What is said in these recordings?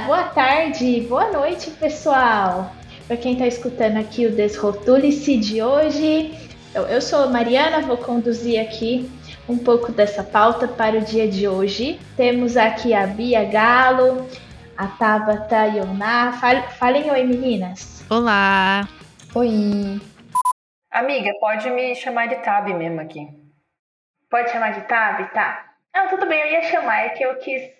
boa tarde, boa noite, pessoal. Para quem está escutando aqui o Desrotule-se de hoje, eu, eu sou Mariana, vou conduzir aqui um pouco dessa pauta para o dia de hoje. Temos aqui a Bia Galo, a Tabata Yoná. Falem oi, meninas. Olá. Oi. Amiga, pode me chamar de Tab mesmo aqui. Pode chamar de Tab? Tá. Não, tudo bem, eu ia chamar, é que eu quis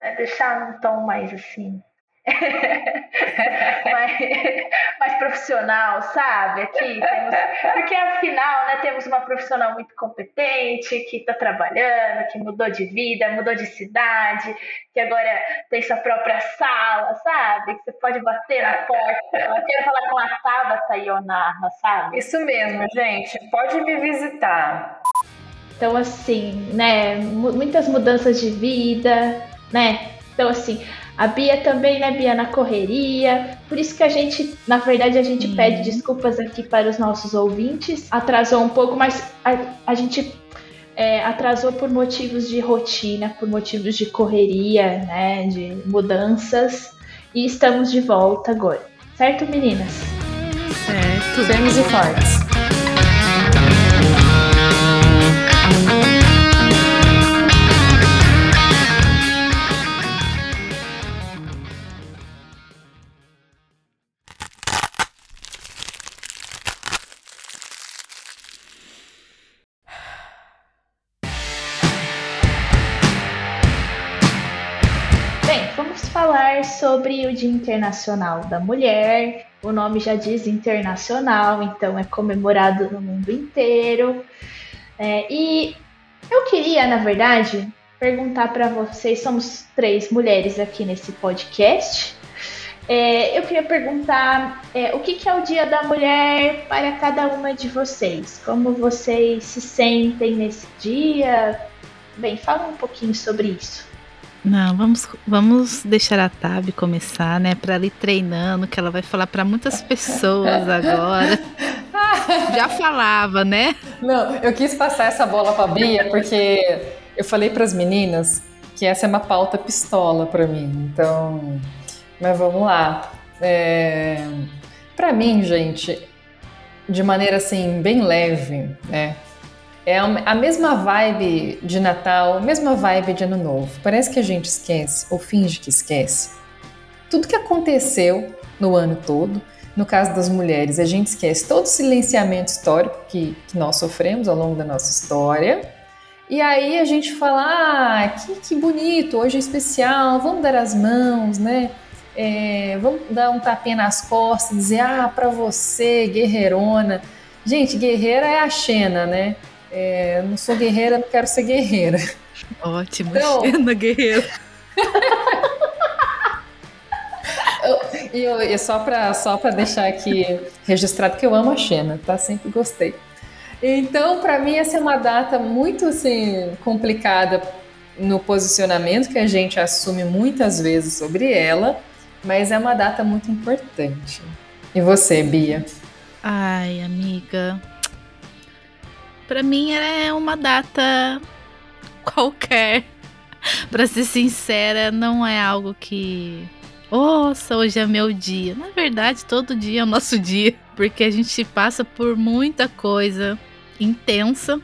é deixar num tom mais assim. mais, mais, profissional, sabe? Aqui temos, porque afinal, né, temos uma profissional muito competente que está trabalhando, que mudou de vida, mudou de cidade, que agora tem sua própria sala, sabe? Que você pode bater na porta. Eu quero falar com a Tabata Ionarra, sabe? Isso mesmo, gente. Pode me visitar. Então, assim, né, muitas mudanças de vida, né? Então, assim, a Bia também, né, Bia, na correria. Por isso que a gente, na verdade, a gente pede desculpas aqui para os nossos ouvintes. Atrasou um pouco, mas a, a gente é, atrasou por motivos de rotina, por motivos de correria, né, de mudanças. E estamos de volta agora. Certo, meninas? Certo. Firmes e fortes. Sobre o Dia Internacional da Mulher. O nome já diz internacional, então é comemorado no mundo inteiro. É, e eu queria, na verdade, perguntar para vocês: somos três mulheres aqui nesse podcast. É, eu queria perguntar é, o que, que, é o Dia da Mulher para cada uma de vocês? Como vocês se sentem nesse dia? Bem, fala um pouquinho sobre isso. Não, vamos, vamos deixar a Tab começar, né? Para ir treinando, que ela vai falar para muitas pessoas agora. Já falava, né? Não, eu quis passar essa bola para Bia porque eu falei para as meninas que essa é uma pauta pistola para mim. Então, mas vamos lá. É, para mim, gente, de maneira assim bem leve, né? É a mesma vibe de Natal, a mesma vibe de Ano Novo. Parece que a gente esquece, ou finge que esquece. Tudo que aconteceu no ano todo, no caso das mulheres, a gente esquece todo o silenciamento histórico que, que nós sofremos ao longo da nossa história. E aí a gente fala, ah, que, que bonito, hoje é especial, vamos dar as mãos, né? É, vamos dar um tapinha nas costas, dizer, ah, para você, guerreirona. Gente, guerreira é a Xena, né? É, não sou guerreira, não quero ser guerreira. Ótimo, então, Xena guerreira. e, e só para só deixar aqui registrado que eu amo a Xena, tá? Sempre gostei. Então, para mim, essa é uma data muito assim, complicada no posicionamento que a gente assume muitas vezes sobre ela, mas é uma data muito importante. E você, Bia? Ai, amiga, para mim é uma data qualquer. para ser sincera, não é algo que nossa, hoje é meu dia. Na verdade, todo dia é o nosso dia, porque a gente passa por muita coisa intensa.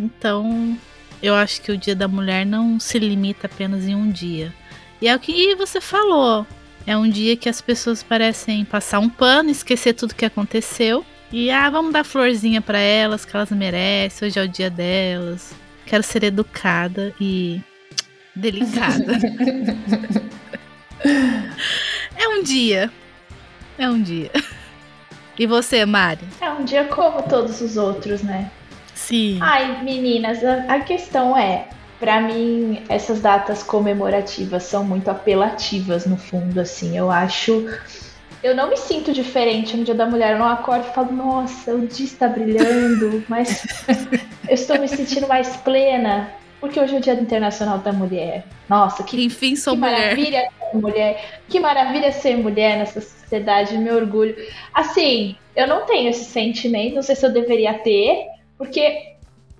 Então, eu acho que o Dia da Mulher não se limita apenas em um dia. E é o que você falou. É um dia que as pessoas parecem passar um pano, esquecer tudo que aconteceu e ah, vamos dar florzinha para elas, que elas merecem. Hoje é o dia delas. Quero ser educada e delicada. é um dia. É um dia. E você, Mari? É um dia como todos os outros, né? Sim. Ai, meninas, a, a questão é, para mim, essas datas comemorativas são muito apelativas no fundo, assim. Eu acho eu não me sinto diferente no Dia da Mulher. Eu não acordo e falo, nossa, o dia está brilhando, mas eu estou me sentindo mais plena. Porque hoje é o Dia Internacional da Mulher. Nossa, que, Enfim, sou que mulher. maravilha ser mulher. Que maravilha ser mulher nessa sociedade, meu orgulho. Assim, eu não tenho esse sentimento, não sei se eu deveria ter, porque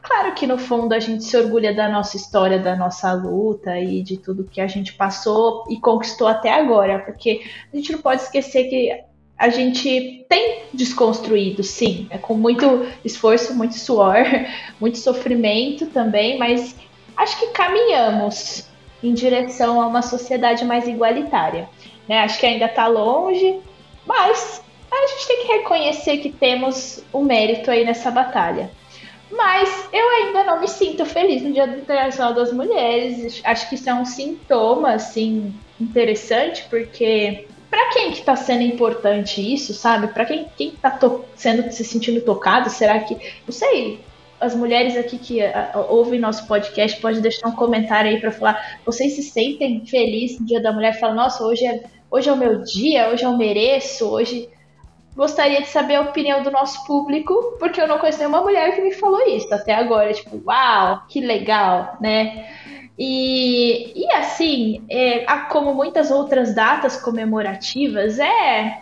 Claro que no fundo a gente se orgulha da nossa história, da nossa luta e de tudo que a gente passou e conquistou até agora, porque a gente não pode esquecer que a gente tem desconstruído, sim, é com muito esforço, muito suor, muito sofrimento também, mas acho que caminhamos em direção a uma sociedade mais igualitária. Né? Acho que ainda está longe, mas a gente tem que reconhecer que temos o um mérito aí nessa batalha. Mas eu ainda não me sinto feliz no Dia Internacional das Mulheres. Acho que isso é um sintoma, assim, interessante, porque para quem que tá sendo importante isso, sabe? Para quem quem tá sendo se sentindo tocado, será que, não sei, as mulheres aqui que ouvem nosso podcast pode deixar um comentário aí para falar, vocês se sentem felizes no Dia da Mulher? Fala, nossa, hoje é hoje é o meu dia, hoje eu mereço, hoje gostaria de saber a opinião do nosso público, porque eu não conheço nenhuma mulher que me falou isso até agora. Tipo, uau, que legal, né? E, e assim, é, como muitas outras datas comemorativas, é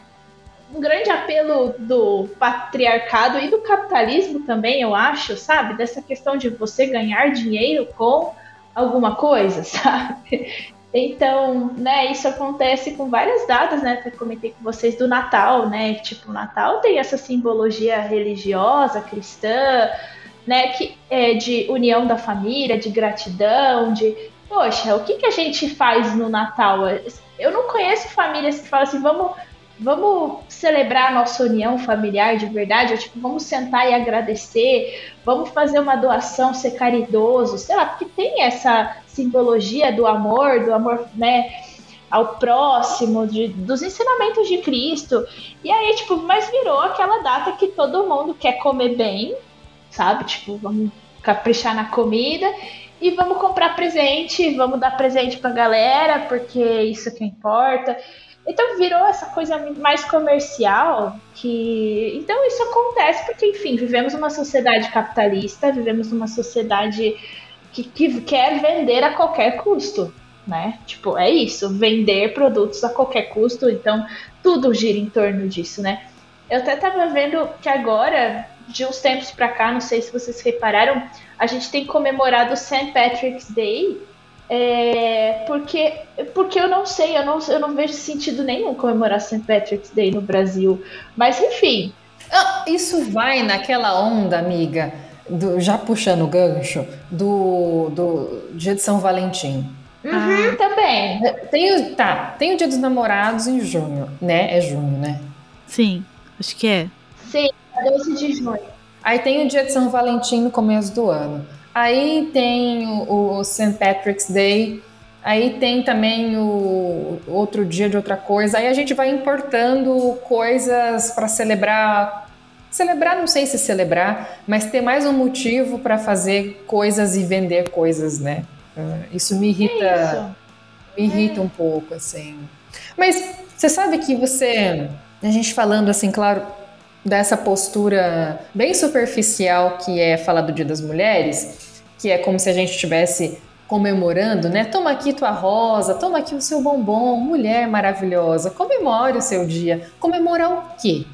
um grande apelo do patriarcado e do capitalismo também, eu acho, sabe? Dessa questão de você ganhar dinheiro com alguma coisa, sabe? Então, né, isso acontece com várias datas, né, que eu comentei com vocês do Natal, né, tipo, o Natal tem essa simbologia religiosa, cristã, né, que é de união da família, de gratidão, de, poxa, o que, que a gente faz no Natal? Eu não conheço famílias que falam assim, vamos, vamos celebrar a nossa união familiar de verdade, ou, tipo, vamos sentar e agradecer, vamos fazer uma doação, ser caridoso, sei lá, porque tem essa simbologia do amor, do amor, né, ao próximo, de, dos ensinamentos de Cristo. E aí, tipo, mas virou aquela data que todo mundo quer comer bem, sabe? Tipo, vamos caprichar na comida e vamos comprar presente, vamos dar presente pra galera, porque isso que importa. Então virou essa coisa mais comercial que. Então isso acontece porque, enfim, vivemos uma sociedade capitalista, vivemos uma sociedade que, que quer vender a qualquer custo. Né? Tipo, é isso, vender produtos a qualquer custo, então tudo gira em torno disso, né? Eu até tava vendo que agora de uns tempos para cá, não sei se vocês repararam, a gente tem comemorado o St. Patrick's Day, é, porque, porque eu não sei, eu não, eu não vejo sentido nenhum comemorar St. Patrick's Day no Brasil. Mas enfim. Ah, isso vai naquela onda, amiga, do, já puxando o gancho, do, do dia de São Valentim. Uhum, ah. também. Tem, tá, tem o dia dos namorados em junho, né? É junho, né? Sim, acho que é. Sim, 12 de junho. Aí tem o dia de São Valentim no começo do ano. Aí tem o, o St. Patrick's Day. Aí tem também o outro dia de outra coisa. Aí a gente vai importando coisas para celebrar. Celebrar, não sei se celebrar, mas ter mais um motivo para fazer coisas e vender coisas, né? Isso me irrita, é isso. me irrita é. um pouco, assim. Mas você sabe que você, a gente falando assim, claro, dessa postura bem superficial que é falar do Dia das Mulheres, que é como se a gente estivesse comemorando, né? Toma aqui tua rosa, toma aqui o seu bombom, mulher maravilhosa, comemore o seu dia. Comemorar o quê?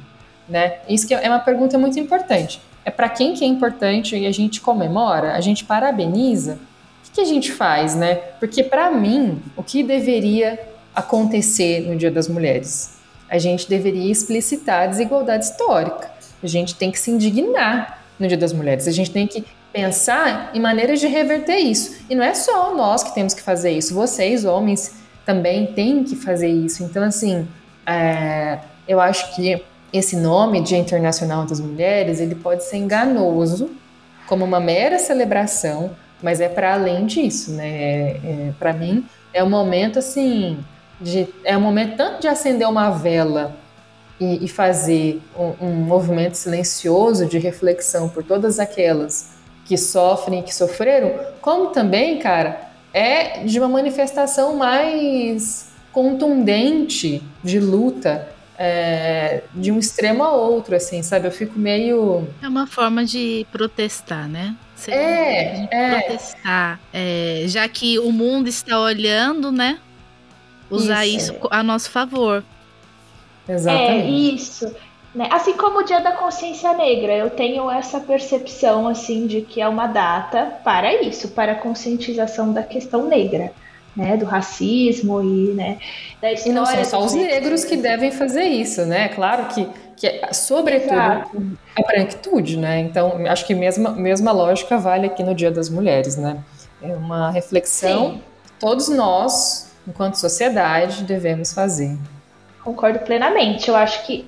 Né? Isso que é uma pergunta muito importante. É para quem que é importante e a gente comemora, a gente parabeniza. O que a gente faz, né? Porque para mim, o que deveria acontecer no Dia das Mulheres? a gente deveria explicitar a desigualdade histórica. A gente tem que se indignar no Dia das Mulheres. A gente tem que pensar em maneiras de reverter isso. E não é só nós que temos que fazer isso, vocês, homens, também têm que fazer isso. Então, assim, é, eu acho que esse nome, Dia Internacional das Mulheres, ele pode ser enganoso, como uma mera celebração, mas é para além disso, né? É, é, para mim, é um momento assim de, é o momento tanto de acender uma vela e, e fazer um, um, movimento silencioso de reflexão por todas aquelas que sofrem e que sofreram, como também, cara, é de uma manifestação mais contundente de luta é, de um extremo a outro, assim, sabe? Eu fico meio. É uma forma de protestar, né? Seria é, é. protestar. É, já que o mundo está olhando, né? usar isso. isso, a nosso favor. Exatamente. É isso. Né? Assim como o Dia da Consciência Negra, eu tenho essa percepção assim de que é uma data para isso, para a conscientização da questão negra. Né, do racismo e né, da história. E não são só os negros que devem fazer isso, né? Claro que, que é, sobretudo, Exato. a branquitude, né? Então, acho que mesma, mesma lógica vale aqui no Dia das Mulheres, né? É uma reflexão Sim. todos nós, enquanto sociedade, devemos fazer. Concordo plenamente. Eu acho que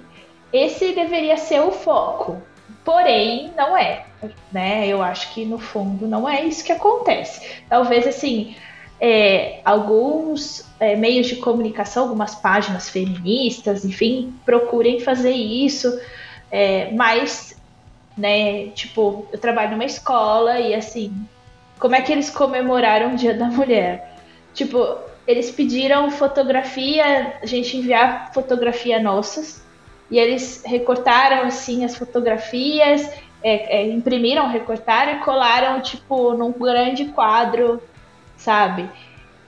esse deveria ser o foco. Porém, não é. Né? Eu acho que no fundo não é isso que acontece. Talvez assim, é, alguns é, meios de comunicação, algumas páginas feministas, enfim, procurem fazer isso, é, mas, né, tipo, eu trabalho numa escola e assim, como é que eles comemoraram o Dia da Mulher? Tipo, eles pediram fotografia, a gente enviar fotografia nossas, e eles recortaram assim as fotografias, é, é, imprimiram, recortaram e colaram tipo num grande quadro, sabe?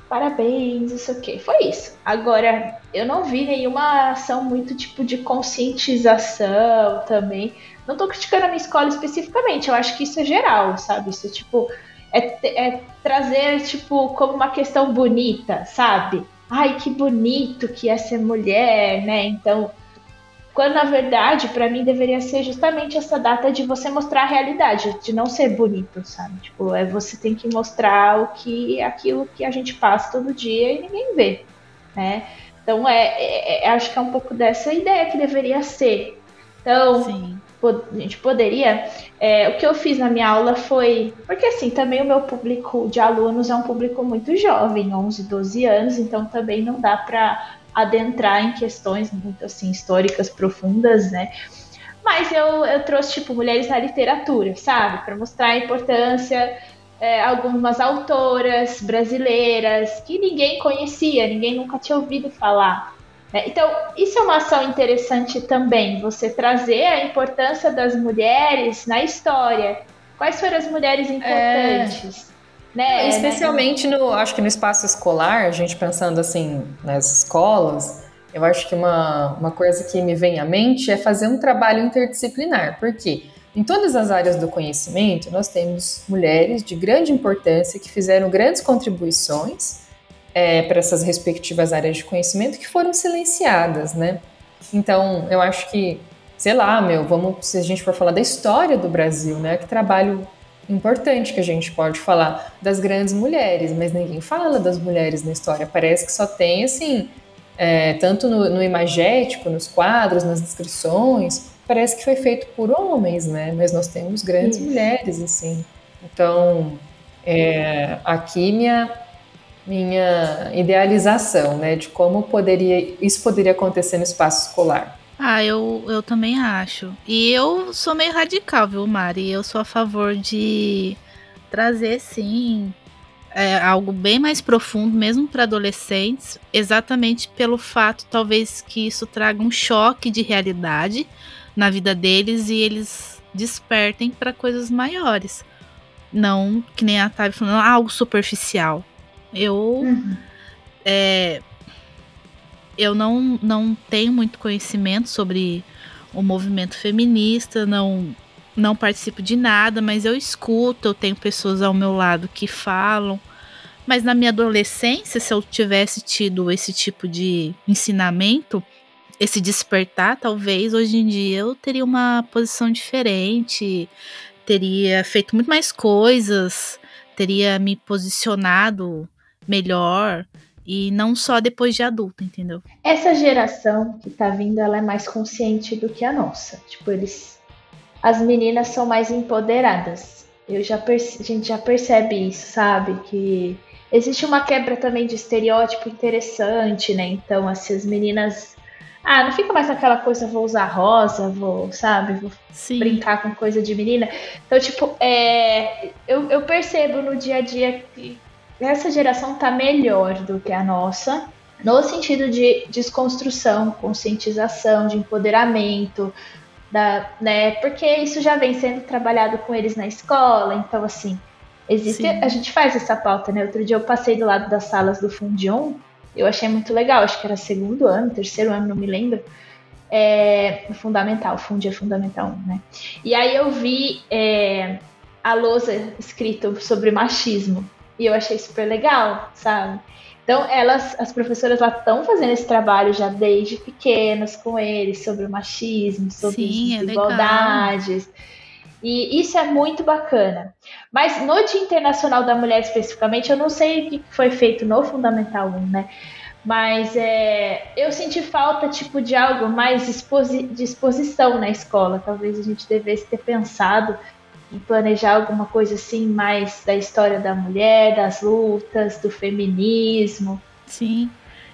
Parabéns, isso aqui. Foi isso. Agora, eu não vi nenhuma ação muito tipo de conscientização também. Não tô criticando a minha escola especificamente, eu acho que isso é geral, sabe? Isso tipo. É, é trazer, tipo, como uma questão bonita, sabe? Ai, que bonito que é ser mulher, né? Então, quando na verdade, para mim, deveria ser justamente essa data de você mostrar a realidade, de não ser bonito, sabe? Tipo, é você tem que mostrar o que aquilo que a gente passa todo dia e ninguém vê, né? Então, é, é, é acho que é um pouco dessa ideia que deveria ser. Então, Sim. a gente poderia. É, o que eu fiz na minha aula foi. Porque, assim, também o meu público de alunos é um público muito jovem, 11, 12 anos, então também não dá para adentrar em questões muito assim históricas profundas, né? Mas eu, eu trouxe tipo mulheres na literatura, sabe, para mostrar a importância é, algumas autoras brasileiras que ninguém conhecia, ninguém nunca tinha ouvido falar. Né? Então, isso é uma ação interessante também, você trazer a importância das mulheres na história. Quais foram as mulheres importantes? É né? Especialmente no, acho que no espaço escolar, a gente pensando assim nas escolas, eu acho que uma, uma coisa que me vem à mente é fazer um trabalho interdisciplinar, porque em todas as áreas do conhecimento nós temos mulheres de grande importância que fizeram grandes contribuições é, para essas respectivas áreas de conhecimento que foram silenciadas, né? Então, eu acho que, sei lá, meu, vamos, se a gente for falar da história do Brasil, né? Que trabalho importante que a gente pode falar das grandes mulheres, mas ninguém fala das mulheres na história. Parece que só tem, assim, é, tanto no, no, imagético, nos quadros, nas descrições, parece que foi feito por homens, né? Mas nós temos grandes mulheres, assim. Então, é, aqui minha, minha idealização, né, de como poderia isso poderia acontecer no espaço escolar. Ah, eu, eu também acho. E eu sou meio radical, viu, Mari? Eu sou a favor de trazer, sim, é, algo bem mais profundo, mesmo para adolescentes, exatamente pelo fato, talvez, que isso traga um choque de realidade na vida deles e eles despertem para coisas maiores. Não, que nem a Tavi falando, algo superficial. Eu. Uhum. É, eu não, não tenho muito conhecimento sobre o movimento feminista, não, não participo de nada, mas eu escuto, eu tenho pessoas ao meu lado que falam. Mas na minha adolescência, se eu tivesse tido esse tipo de ensinamento, esse despertar, talvez hoje em dia eu teria uma posição diferente, teria feito muito mais coisas, teria me posicionado melhor. E não só depois de adulto, entendeu? Essa geração que tá vindo, ela é mais consciente do que a nossa. Tipo, eles. As meninas são mais empoderadas. Eu já perce... A gente já percebe isso, sabe? Que existe uma quebra também de estereótipo interessante, né? Então, assim, as meninas. Ah, não fica mais aquela coisa, vou usar rosa, vou, sabe? Vou Sim. brincar com coisa de menina. Então, tipo, é, eu, eu percebo no dia a dia que essa geração está melhor do que a nossa, no sentido de desconstrução, conscientização, de empoderamento, da, né? Porque isso já vem sendo trabalhado com eles na escola, então assim, existe, Sim. a gente faz essa pauta, né? Outro dia eu passei do lado das salas do Fundion, eu achei muito legal, acho que era segundo ano, terceiro ano, não me lembro. é, fundamental, Fundi é fundamental 1, né? E aí eu vi é, a lousa escrito sobre machismo e eu achei super legal, sabe? Então, elas, as professoras lá estão fazendo esse trabalho já desde pequenas com eles, sobre o machismo, sobre Sim, as desigualdades. É e isso é muito bacana. Mas no Dia Internacional da Mulher especificamente, eu não sei o que foi feito no Fundamental 1, né? Mas é, eu senti falta tipo de algo mais exposi de exposição na escola. Talvez a gente devesse ter pensado em planejar alguma coisa assim mais da história da mulher, das lutas, do feminismo. Sim.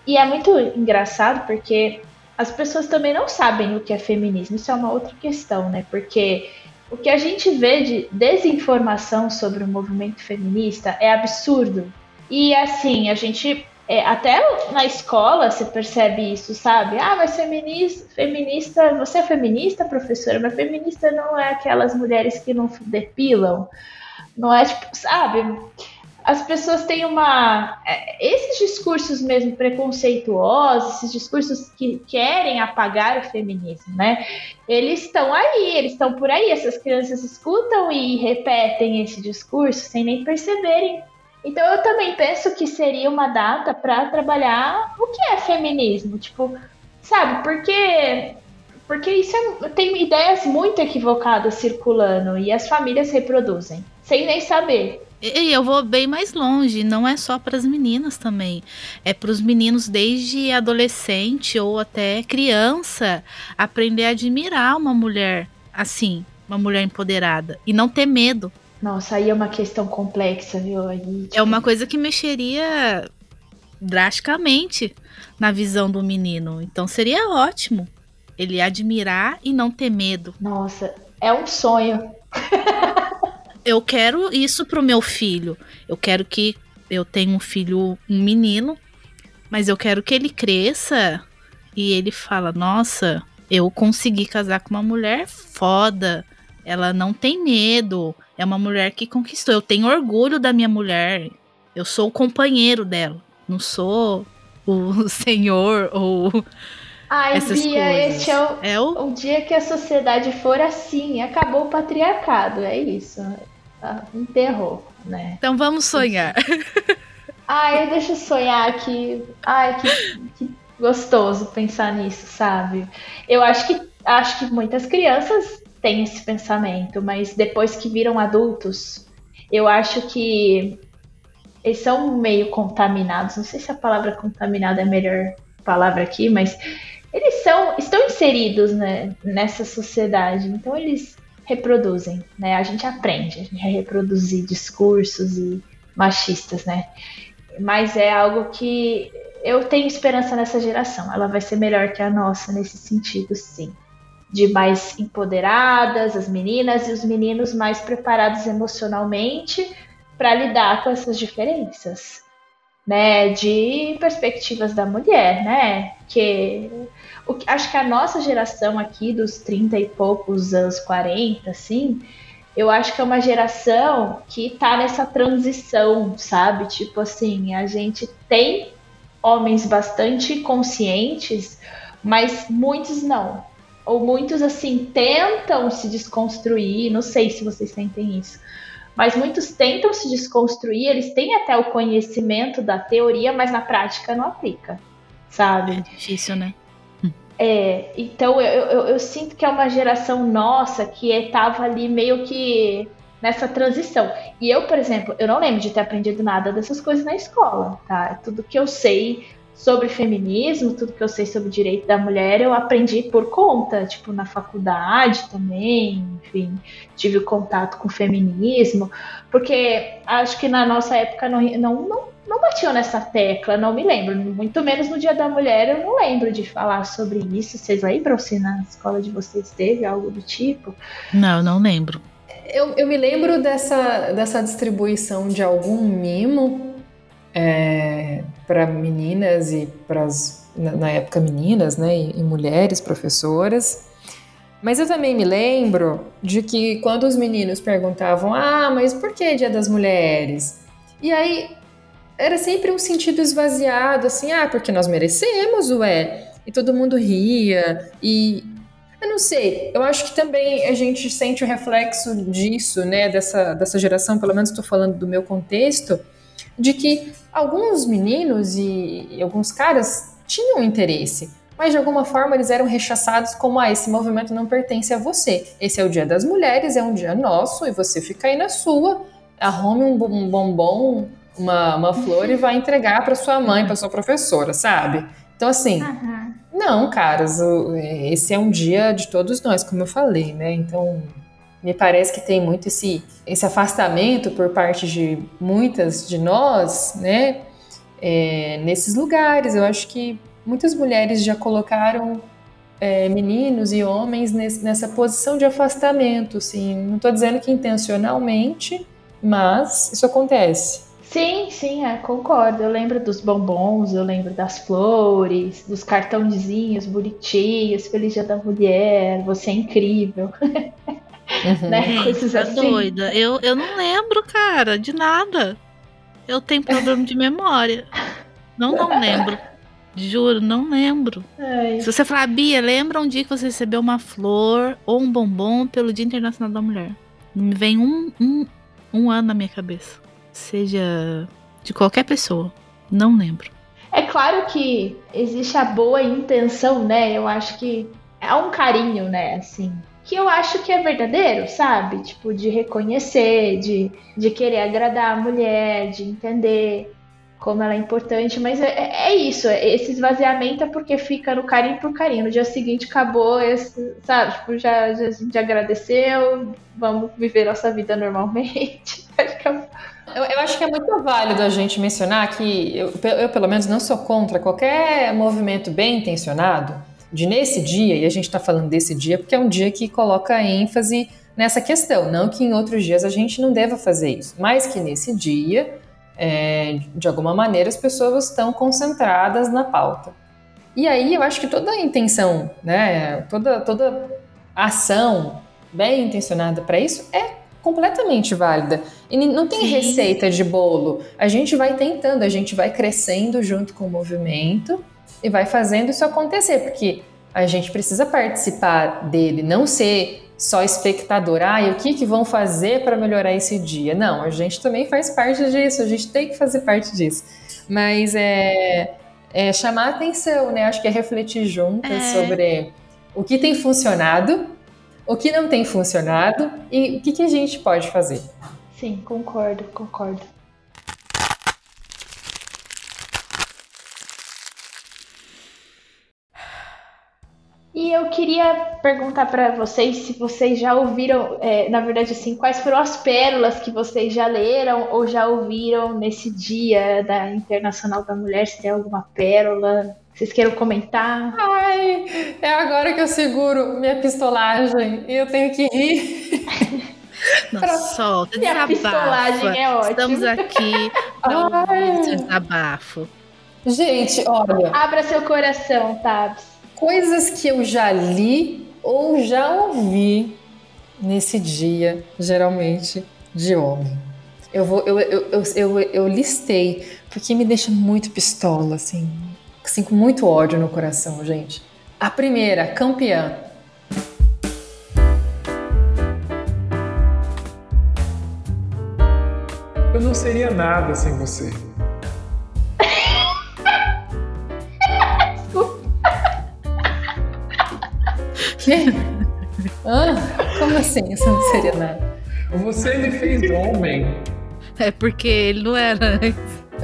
E é muito engraçado porque as pessoas também não sabem o que é feminismo. Isso é uma outra questão, né? Porque o que a gente vê de desinformação sobre o movimento feminista é absurdo. E assim, a gente é, até na escola você percebe isso, sabe? Ah, mas feminista, feminista, você é feminista, professora, mas feminista não é aquelas mulheres que não depilam, não é tipo, sabe? As pessoas têm uma. É, esses discursos mesmo preconceituosos, esses discursos que querem apagar o feminismo, né? Eles estão aí, eles estão por aí. Essas crianças escutam e repetem esse discurso sem nem perceberem então eu também penso que seria uma data para trabalhar o que é feminismo, tipo, sabe? Porque porque isso é, tem ideias muito equivocadas circulando e as famílias reproduzem sem nem saber. E eu vou bem mais longe, não é só para as meninas também, é para os meninos desde adolescente ou até criança aprender a admirar uma mulher assim, uma mulher empoderada e não ter medo. Nossa, aí é uma questão complexa, viu? Aí, tipo... É uma coisa que mexeria drasticamente na visão do menino. Então seria ótimo ele admirar e não ter medo. Nossa, é um sonho. eu quero isso pro meu filho. Eu quero que eu tenha um filho, um menino, mas eu quero que ele cresça e ele fala: "Nossa, eu consegui casar com uma mulher foda. Ela não tem medo. É uma mulher que conquistou. Eu tenho orgulho da minha mulher. Eu sou o companheiro dela. Não sou o senhor ou. Ai, essas Bia, coisas. esse é, o, é o... o dia que a sociedade for assim. Acabou o patriarcado. É isso. Ah, enterrou, né? Então vamos sonhar. Ai, deixa eu sonhar aqui. Ai, que, que gostoso pensar nisso, sabe? Eu acho que acho que muitas crianças têm esse pensamento, mas depois que viram adultos, eu acho que eles são meio contaminados. Não sei se a palavra contaminado é a melhor palavra aqui, mas eles são estão inseridos né, nessa sociedade, então eles reproduzem, né? A gente aprende, a gente reproduzir discursos e machistas, né? Mas é algo que eu tenho esperança nessa geração. Ela vai ser melhor que a nossa nesse sentido, sim de mais empoderadas, as meninas e os meninos mais preparados emocionalmente para lidar com essas diferenças, né, de perspectivas da mulher, né, que o, acho que a nossa geração aqui dos 30 e poucos anos 40, assim, eu acho que é uma geração que está nessa transição, sabe? Tipo assim, a gente tem homens bastante conscientes, mas muitos não ou muitos assim tentam se desconstruir, não sei se vocês sentem isso, mas muitos tentam se desconstruir, eles têm até o conhecimento da teoria, mas na prática não aplica, sabe? É difícil, né? É, então eu, eu, eu, sinto que é uma geração nossa que estava ali meio que nessa transição. E eu, por exemplo, eu não lembro de ter aprendido nada dessas coisas na escola, tá? Tudo que eu sei sobre feminismo, tudo que eu sei sobre direito da mulher, eu aprendi por conta, tipo, na faculdade também, enfim, tive contato com feminismo, porque acho que na nossa época não, não, não, não batiam nessa tecla, não me lembro, muito menos no Dia da Mulher, eu não lembro de falar sobre isso. Vocês lembram se na escola de vocês teve algo do tipo? Não, não lembro. Eu, eu me lembro dessa, dessa distribuição de algum mimo é, para meninas e para na época meninas, né, e, e mulheres professoras. Mas eu também me lembro de que quando os meninos perguntavam: "Ah, mas por que Dia das Mulheres?" E aí era sempre um sentido esvaziado, assim: "Ah, porque nós merecemos, ué. e todo mundo ria e eu não sei, eu acho que também a gente sente o reflexo disso, né, dessa, dessa geração, pelo menos estou falando do meu contexto, de que alguns meninos e, e alguns caras tinham interesse, mas de alguma forma eles eram rechaçados como ah, esse movimento não pertence a você. Esse é o dia das mulheres, é um dia nosso e você fica aí na sua, arrume um, bombom, uma, uma flor e vai entregar para sua mãe, para sua professora, sabe? Então assim, uhum. não, caras, esse é um dia de todos nós, como eu falei, né? Então me parece que tem muito esse, esse afastamento por parte de muitas de nós, né? É, nesses lugares. Eu acho que muitas mulheres já colocaram é, meninos e homens nesse, nessa posição de afastamento, sim. Não estou dizendo que intencionalmente, mas isso acontece. Sim, sim, é, concordo. Eu lembro dos bombons, eu lembro das flores, dos cartãozinhos bonitinhos, Feliz Dia da Mulher, você é incrível. Uhum. né? Coisas tá assim. doida. Eu, eu não lembro, cara, de nada. Eu tenho problema de memória. Não, não lembro. Juro, não lembro. Ai. Se você falar, Bia, lembra um dia que você recebeu uma flor ou um bombom pelo Dia Internacional da Mulher? Me vem um, um, um ano na minha cabeça. Seja de qualquer pessoa. Não lembro. É claro que existe a boa intenção, né? Eu acho que é um carinho, né? Assim, que eu acho que é verdadeiro, sabe? Tipo, de reconhecer, de, de querer agradar a mulher, de entender como ela é importante, mas é, é, é isso, é, esse esvaziamento é porque fica no carinho por carinho. No dia seguinte acabou esse, sabe? Tipo, já, já, a gente agradeceu, vamos viver nossa vida normalmente. eu, eu, acho que é muito válido a gente mencionar que eu, eu, pelo menos, não sou contra qualquer movimento bem intencionado de nesse dia, e a gente está falando desse dia porque é um dia que coloca ênfase nessa questão. Não que em outros dias a gente não deva fazer isso, mas que nesse dia é, de alguma maneira as pessoas estão concentradas na pauta. E aí eu acho que toda a intenção, né, toda, toda ação bem intencionada para isso é completamente válida. E não tem Sim. receita de bolo. A gente vai tentando, a gente vai crescendo junto com o movimento e vai fazendo isso acontecer, porque a gente precisa participar dele, não ser só espectador, ah, e o que, que vão fazer para melhorar esse dia? Não, a gente também faz parte disso, a gente tem que fazer parte disso. Mas é, é chamar atenção, né? Acho que é refletir juntas é. sobre o que tem funcionado, o que não tem funcionado e o que, que a gente pode fazer. Sim, concordo, concordo. E eu queria perguntar para vocês se vocês já ouviram, é, na verdade, assim, quais foram as pérolas que vocês já leram ou já ouviram nesse dia da Internacional da Mulher? Se tem alguma pérola vocês queiram comentar? Ai, é agora que eu seguro minha pistolagem e eu tenho que rir. Nossa, pra... solta, desabafa. pistolagem é ótima. Estamos aqui para seu desabafo. Gente, olha. Abra seu coração, Tabs coisas que eu já li ou já ouvi nesse dia, geralmente de homem. Eu, vou, eu, eu, eu, eu, listei, porque me deixa muito pistola, assim, assim, com muito ódio no coração, gente. A primeira, campeã. Eu não seria nada sem você. Quê? Ah, como assim? Isso não seria nada. Você me fez homem. É porque ele não era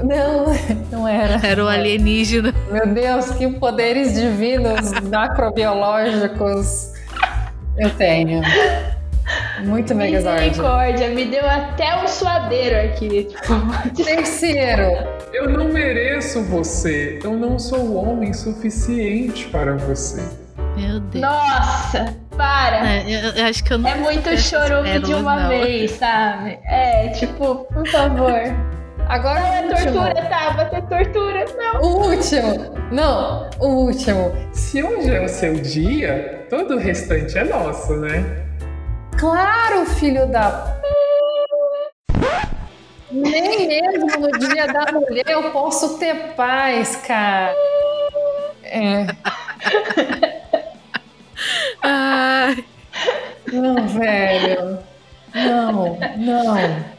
Não, não era. Era o alienígena. Meu Deus, que poderes divinos macrobiológicos eu tenho. Muito Megazord. Misericórdia, me deu até um suadeiro aqui. Tipo... Terceiro. Eu não mereço você. Eu não sou homem suficiente para você. Meu Deus. Nossa, para. É, eu, eu acho que eu não É muito chorume de uma não. vez, sabe? É, tipo, por favor. Agora não, é tortura, tá? Vai ter tortura, não. O último. Não, o último. Se hoje é o seu dia, todo o restante é nosso, né? Claro, filho da. Nem mesmo no dia da mulher eu posso ter paz, cara. É. Ai, Não, velho. Não, não.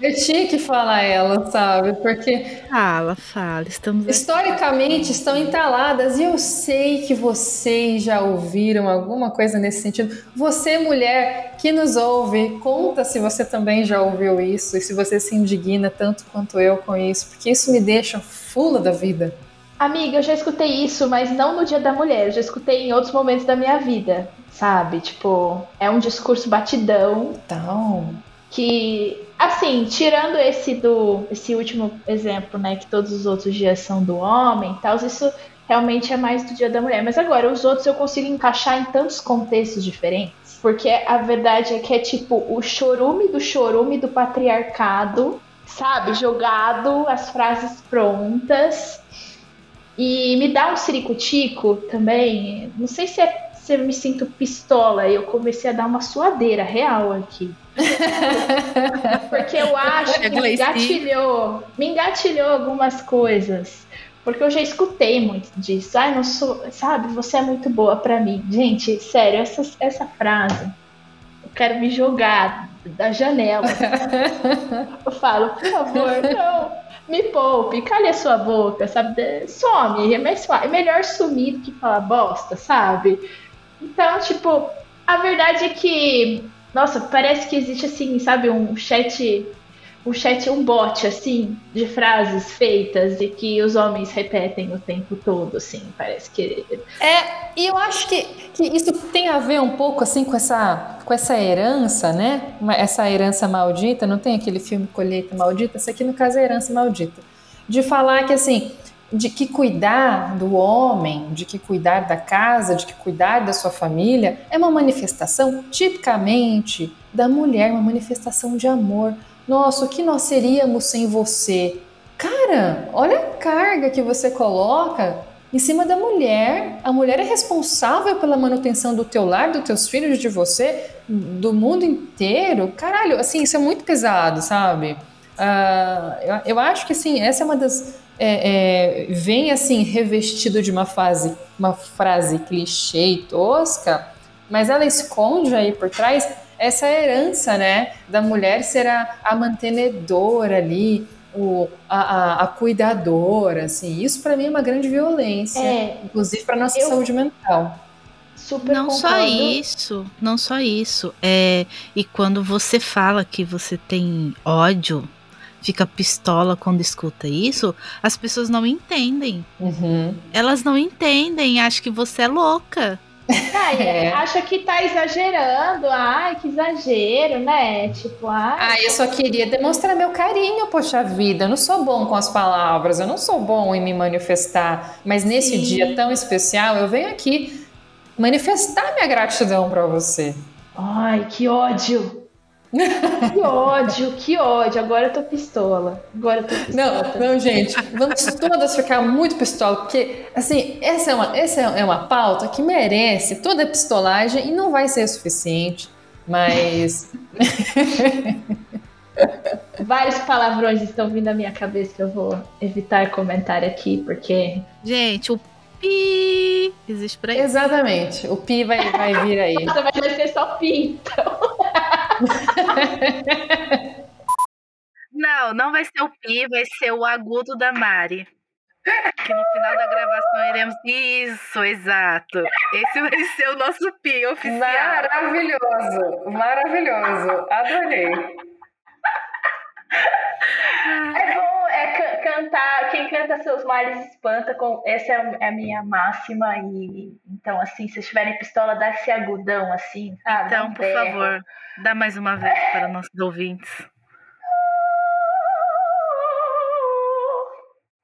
Eu tinha que falar ela, sabe? Porque fala, fala. Estamos aqui. historicamente estão entaladas e eu sei que vocês já ouviram alguma coisa nesse sentido. Você, mulher que nos ouve, conta se você também já ouviu isso e se você se indigna tanto quanto eu com isso, porque isso me deixa fula da vida. Amiga, eu já escutei isso, mas não no Dia da Mulher. Eu já escutei em outros momentos da minha vida, sabe? Tipo, é um discurso batidão Então, que, assim, tirando esse do esse último exemplo, né, que todos os outros dias são do homem, e tal, isso realmente é mais do Dia da Mulher. Mas agora os outros eu consigo encaixar em tantos contextos diferentes, porque a verdade é que é tipo o chorume do chorume do patriarcado, sabe, jogado as frases prontas. E me dá um ciricutico também. Não sei se é se eu me sinto pistola. Eu comecei a dar uma suadeira real aqui. Porque eu acho que me engatilhou, me engatilhou algumas coisas. Porque eu já escutei muito disso. Ai, não sou, sabe, você é muito boa pra mim. Gente, sério, essa, essa frase, eu quero me jogar da janela. Eu falo, por favor, não, me poupe, a sua boca, sabe? Some, é, mais, é melhor sumir do que falar bosta, sabe? Então, tipo, a verdade é que, nossa, parece que existe assim, sabe, um chat, um chat, um bot, assim, de frases feitas e que os homens repetem o tempo todo, assim, parece que. É, e eu acho que, que isso tem a ver um pouco assim com essa, com essa herança, né? Essa herança maldita, não tem aquele filme Colheita Maldita? Isso aqui no caso é herança maldita. De falar que assim, de que cuidar do homem, de que cuidar da casa, de que cuidar da sua família é uma manifestação tipicamente da mulher, uma manifestação de amor. Nossa, o que nós seríamos sem você? Cara, olha a carga que você coloca em cima da mulher. A mulher é responsável pela manutenção do teu lar, dos teus filhos, de você, do mundo inteiro. Caralho, assim, isso é muito pesado, sabe? Ah, eu, eu acho que, assim, essa é uma das... é, é, vem, assim, revestido de uma frase, uma frase clichê e tosca, mas ela esconde aí por trás essa herança, né, da mulher ser a, a mantenedora ali, o, a, a, a cuidadora, assim, isso para mim é uma grande violência, É, inclusive para nossa Eu- saúde mental. super Não só concordo. isso, não só isso. É, e quando você fala que você tem ódio, fica pistola quando escuta isso, as pessoas não entendem. Uhum. Elas não entendem, acham que você é louca. Ai, É. Acha que tá exagerando. Ai, que exagero, né? Tipo, ai. Ah, eu só queria demonstrar meu carinho, poxa vida. Eu não sou bom com as palavras, eu não sou bom em me manifestar. Mas nesse Sim. dia tão especial, eu venho aqui manifestar minha gratidão para você. Ai, que ódio! que ódio, que ódio. Agora eu tô pistola. Agora eu tô pistola. Não, não, gente, vamos todas ficar muito pistola, porque, assim, essa é uma, essa é uma pauta que merece toda a pistolagem e não vai ser suficiente, mas Vários palavrões estão vindo à minha cabeça. Eu vou evitar comentar aqui, porque. Gente, o pi existe pra isso. exatamente, o pi vai, vai vir aí. Nossa, mas vai ser só pinto. Não, não vai ser o pi, vai ser o agudo da Mari. Que no final da gravação iremos. Isso, exato. Esse vai ser o nosso pi oficial. Maravilhoso, maravilhoso, adorei. É bom é ca- cantar. Quem canta seus males espanta. Com, essa é a minha máxima. E então, assim, se vocês tiverem pistola, dá esse agudão assim, sabe? Então, por favor, dá mais uma vez para nossos ouvintes.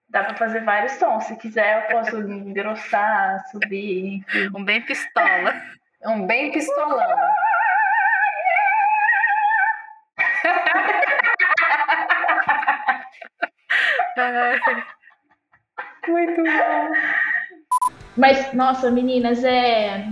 Dá pra fazer vários tons. Se quiser, eu posso engrossar, subir, enfim. Um bem pistola. Um bem pistolão. Muito bom. Mas, nossa, meninas, é,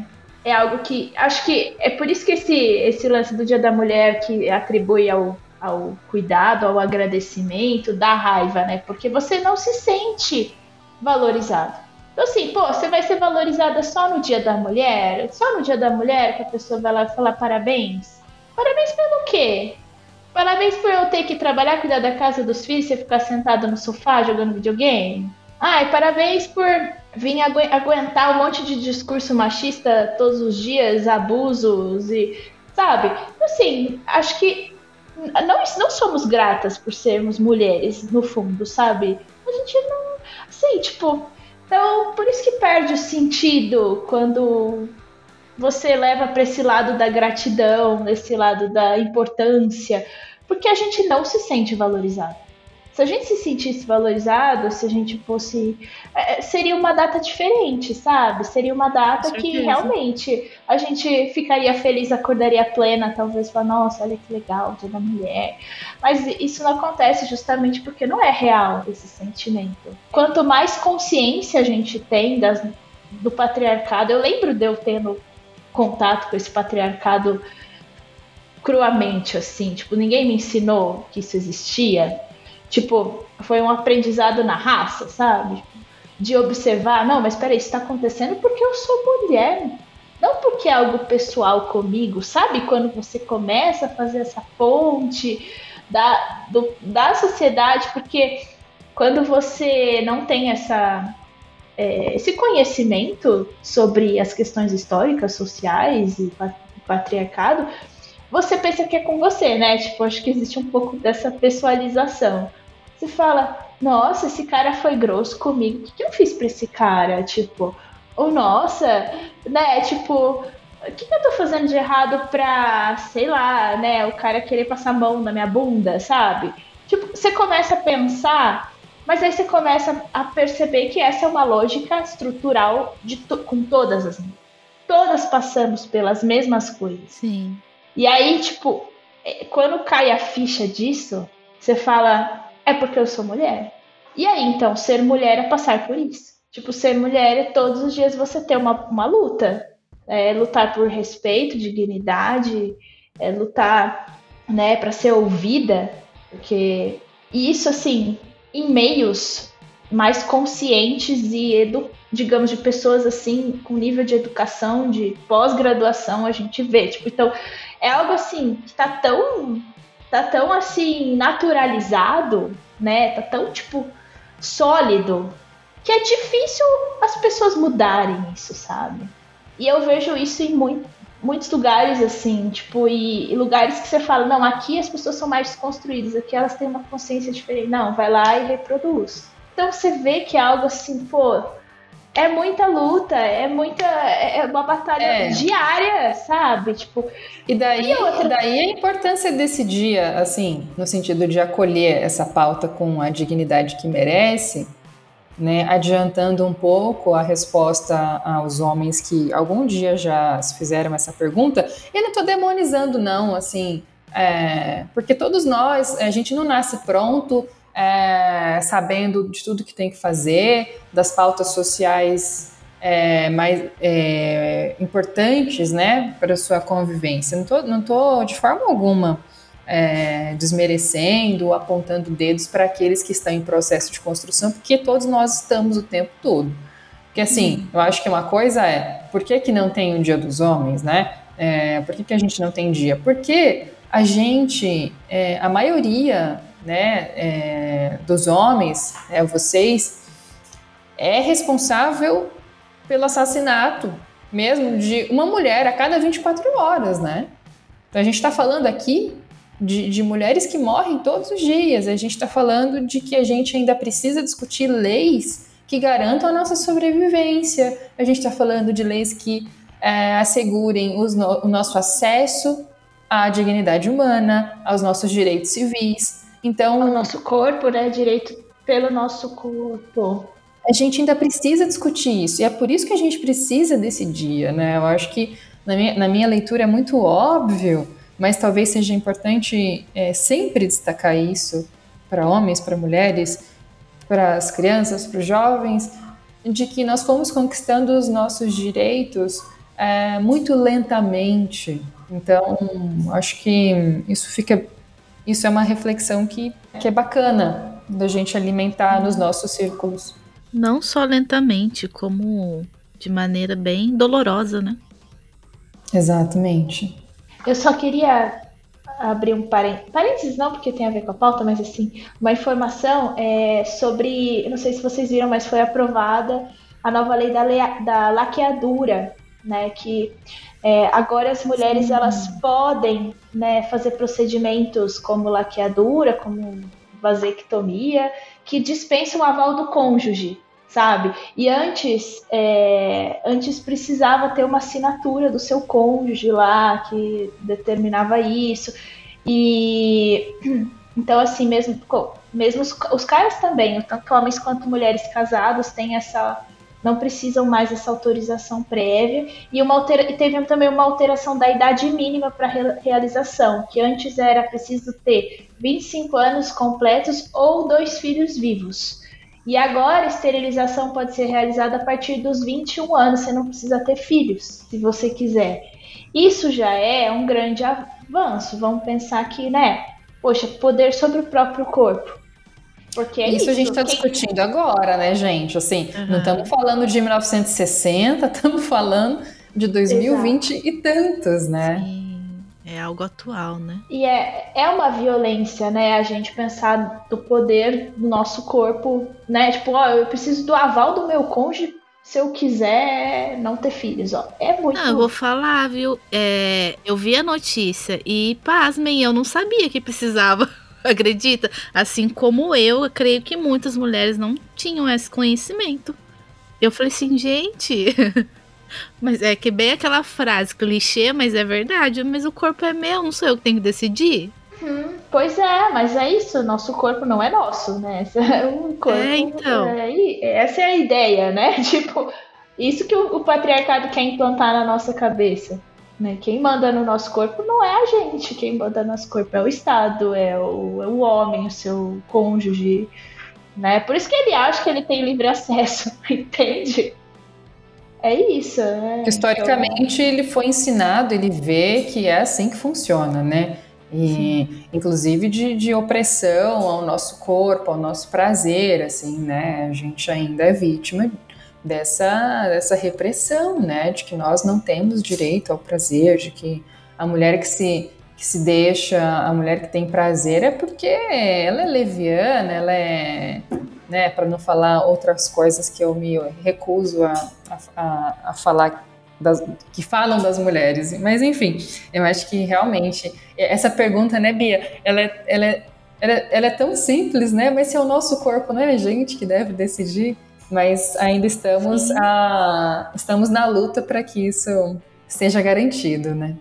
é algo que. Acho que é por isso que esse, esse lance do Dia da Mulher que atribui ao, ao cuidado, ao agradecimento, dá raiva, né? Porque você não se sente valorizado. Então, assim, pô, você vai ser valorizada só no dia da mulher? Só no dia da mulher que a pessoa vai lá falar parabéns? Parabéns pelo quê? Parabéns por eu ter que trabalhar, cuidar da casa dos filhos e ficar sentado no sofá jogando videogame? Ai, parabéns por vir agu aguentar um monte de discurso machista todos os dias, abusos e. Sabe? Assim, acho que não, não somos gratas por sermos mulheres, no fundo, sabe? A gente não. Assim, tipo. Então, por isso que perde o sentido quando você leva para esse lado da gratidão, esse lado da importância, porque a gente não se sente valorizado. Se a gente se sentisse valorizado, se a gente fosse. É, seria uma data diferente, sabe? Seria uma data que realmente a gente ficaria feliz, acordaria plena, talvez falar, nossa, olha que legal, dia da mulher. Mas isso não acontece justamente porque não é real esse sentimento. Quanto mais consciência a gente tem das, do patriarcado, eu lembro de eu tendo contato com esse patriarcado cruamente, assim, tipo, ninguém me ensinou que isso existia. Tipo, foi um aprendizado na raça, sabe? De observar, não, mas peraí, isso tá acontecendo porque eu sou mulher. Não porque é algo pessoal comigo, sabe? Quando você começa a fazer essa ponte da, do, da sociedade, porque quando você não tem essa é, esse conhecimento sobre as questões históricas, sociais e patriarcado, você pensa que é com você, né? Tipo, acho que existe um pouco dessa pessoalização. Você fala, nossa, esse cara foi grosso comigo, o que, que eu fiz pra esse cara? Tipo, ou nossa, né? Tipo, o que, que eu tô fazendo de errado pra, sei lá, né? O cara querer passar a mão na minha bunda, sabe? Tipo, você começa a pensar mas aí você começa a perceber que essa é uma lógica estrutural de to com todas as todas passamos pelas mesmas coisas. Sim. E aí, tipo, é, quando cai a ficha disso, você fala, é porque eu sou mulher. E aí, então, ser mulher é passar por isso. Tipo, ser mulher é todos os dias você ter uma, uma luta. É lutar por respeito, dignidade, é lutar, né, para ser ouvida, porque isso assim, em meios mais conscientes e edu, digamos de pessoas assim com nível de educação de pós-graduação a gente vê tipo então é algo assim que tá tão tá tão assim naturalizado né tá tão tipo sólido que é difícil as pessoas mudarem isso sabe e eu vejo isso em muito, muitos lugares assim, tipo, e, e, lugares que você fala, não, aqui as pessoas são mais construídas, aqui elas têm uma consciência diferente. Não, vai lá e reproduz. Então você vê que é algo assim, pô, é muita luta, é muita. É uma batalha é. diária, sabe? Tipo. E daí, e outra... daí a importância desse dia, assim, no sentido de acolher essa pauta com a dignidade que merece né, adiantando um pouco a resposta aos homens que algum dia já se fizeram essa pergunta, eu não estou demonizando, não, assim, é, porque todos nós, a gente não nasce pronto, é, sabendo de tudo que tem que fazer, das pautas sociais é, mais é, importantes, né, para a sua convivência. Não tô, não tô de forma alguma é, desmerecendo, apontando dedos para aqueles que estão em processo de construção, porque todos nós estamos o tempo todo. Porque assim, uhum. eu acho que uma coisa é, por que, que não tem um dia dos homens, né? É, por que, que a gente não tem dia? Porque a gente, é, a maioria né, é, dos homens, é, vocês, é responsável pelo assassinato mesmo de uma mulher a cada 24 horas, né? Então a gente está falando aqui de, de mulheres que morrem todos os dias. A gente está falando de que a gente ainda precisa discutir leis que garantam a nossa sobrevivência. A gente está falando de leis que é, assegurem no, o nosso acesso à dignidade humana, aos nossos direitos civis. Então, o nosso corpo, né? Direito pelo nosso corpo. A gente ainda precisa discutir isso e é por isso que a gente precisa desse dia, né? Eu acho que na minha, na minha leitura é muito óbvio mas talvez seja importante é, sempre destacar isso para homens, para mulheres, para as crianças, para os jovens, de que nós fomos conquistando os nossos direitos é, muito lentamente. Então, acho que isso fica, isso é uma reflexão que, que é bacana da gente alimentar nos nossos círculos. Não só lentamente, como de maneira bem dolorosa, né? Exatamente. Eu só queria abrir um parênteses, parênteses não porque tem a ver com a pauta, mas assim, uma informação é, sobre, não sei se vocês viram, mas foi aprovada a nova lei da, da laqueadura, né, que é, agora as mulheres Sim. elas podem né, fazer procedimentos como laqueadura, como vasectomia, que dispensam o aval do cônjuge, sabe? E antes, é, antes precisava ter uma assinatura do seu cônjuge lá que determinava isso. E então assim mesmo, mesmo os, os caras também, tanto homens quanto mulheres casados têm essa não precisam mais essa autorização prévia e, uma altera e teve também uma alteração da idade mínima para re realização, que antes era preciso ter 25 anos completos ou dois filhos vivos. E agora a esterilização pode ser realizada a partir dos 21 anos, você não precisa ter filhos, se você quiser. Isso já é um grande avanço. Vamos pensar que, né? Poxa, poder sobre o próprio corpo. Porque é isso, isso, a gente está discutindo agora, né, gente? Assim, uhum. não estamos falando de 1960, estamos falando de 2020 Exato. e tantos, né? Sim. É algo atual, né? E é, é uma violência, né? A gente pensar do poder do nosso corpo, né? Tipo, ó, eu preciso do aval do meu cônjuge se eu quiser não ter filhos, ó. É muito. Não, eu vou falar, viu? É, eu vi a notícia e, pasmem, eu não sabia que precisava. Acredita? Assim como eu, eu creio que muitas mulheres não tinham esse conhecimento. Eu falei assim, gente. mas é que bem aquela frase, clichê, mas é verdade. Mas o corpo é meu, não sou eu que tenho que decidir. Hum, pois é, mas é isso, nosso corpo não é nosso, né? É um corpo. É, então. É, essa é a ideia, né? Tipo, isso que o, o, patriarcado quer implantar na nossa cabeça. Né? Quem manda no nosso corpo não é a gente, quem manda no nosso corpo é o Estado, é o, é o homem, o seu cônjuge. Né? Por isso que ele acha que ele tem livre acesso, entende? É isso, né? Historicamente, então... ele foi ensinado, ele vê que é assim que funciona, né? e inclusive de, de, opressão ao nosso corpo, ao nosso prazer, assim, né? A gente ainda é vítima dessa, dessa repressão, né? De que nós não temos direito ao prazer, de que a mulher que se, que se deixa, a mulher que tem prazer é porque ela é leviana, ela é, né? Para não falar outras coisas que eu me recuso a, a, a falar das, que falam das mulheres. Mas enfim, eu acho que realmente essa pergunta, né, Bia, ela é, ela é, ela é, ela é tão simples, né? Mas se é o nosso corpo, não é a gente que deve decidir. Mas ainda estamos, a, estamos na luta para que isso seja garantido, né?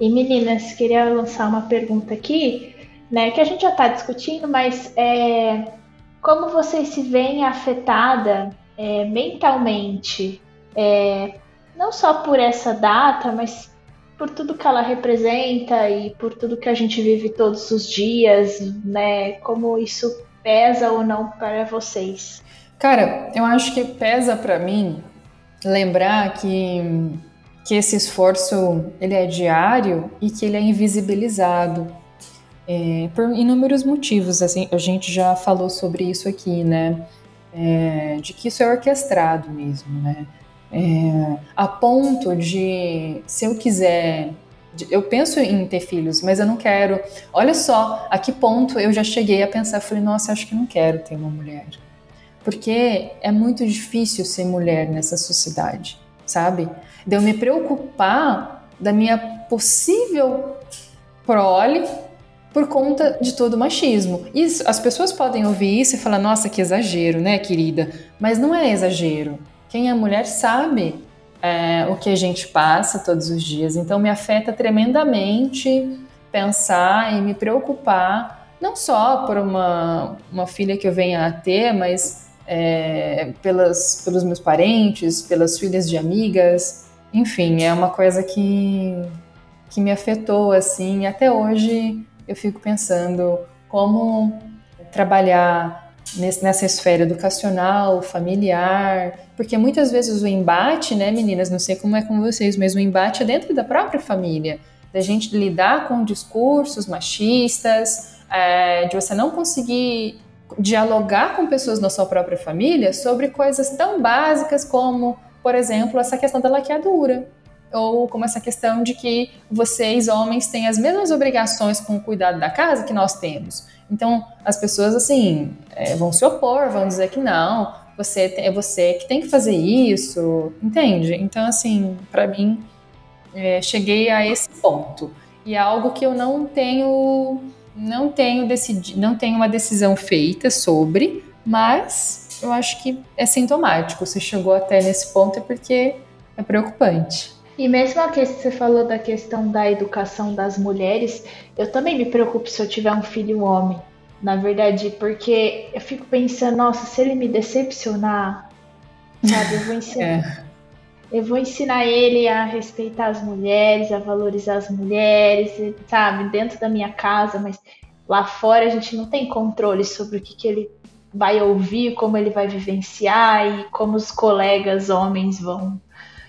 E meninas, queria lançar uma pergunta aqui né? Que a gente já está discutindo, mas é, como vocês se veem afetada é, mentalmente, é, não só por essa data, mas por tudo que ela representa e por tudo que a gente vive todos os dias, né? Como isso pesa ou não para vocês? Cara, eu acho que pesa para mim lembrar que que esse esforço ele é diário e que ele é invisibilizado. É, por inúmeros motivos, assim, a gente já falou sobre isso aqui, né? É, de que isso é orquestrado mesmo, né? É, a ponto de, se eu quiser, eu penso em ter filhos, mas eu não quero. Olha só, a que ponto eu já cheguei a pensar, falei, nossa, acho que não quero ter uma mulher, porque é muito difícil ser mulher nessa sociedade, sabe? De eu me preocupar da minha possível prole por conta de todo o machismo. Isso, as pessoas podem ouvir isso e falar, nossa, que exagero, né, querida? Mas não é exagero. Quem é mulher sabe é, o que a gente passa todos os dias. Então me afeta tremendamente pensar e me preocupar, não só por uma, uma filha que eu venha a ter, mas é, pelas, pelos meus parentes, pelas filhas de amigas. Enfim, é uma coisa que, que me afetou assim, até hoje eu fico pensando como trabalhar nessa esfera educacional, familiar, porque muitas vezes o embate, né, meninas, não sei como é com vocês, mas o embate é dentro da própria família. da gente lidar com discursos machistas, é, de você não conseguir dialogar com pessoas na sua própria família sobre coisas tão básicas como, por exemplo, essa questão da laqueadura. Ou como essa questão de que vocês, homens, têm as mesmas obrigações com o cuidado da casa que nós temos. Então, as pessoas, assim, é, vão se opor, vão dizer que não, você é você que tem que fazer isso, entende? Então, assim, para mim, é, cheguei a esse ponto. E é algo que eu não tenho não tenho decidi, não tenho uma decisão feita sobre, mas eu acho que é sintomático. Se chegou até nesse ponto é porque é preocupante. E mesmo a que você falou da questão da educação das mulheres, eu também me preocupo se eu tiver um filho homem, na verdade, porque eu fico pensando, nossa, se ele me decepcionar, sabe, eu vou ensinar. é. Eu vou ensinar ele a respeitar as mulheres, a valorizar as mulheres, sabe, dentro da minha casa, mas lá fora a gente não tem controle sobre o que, que ele vai ouvir, como ele vai vivenciar e como os colegas homens vão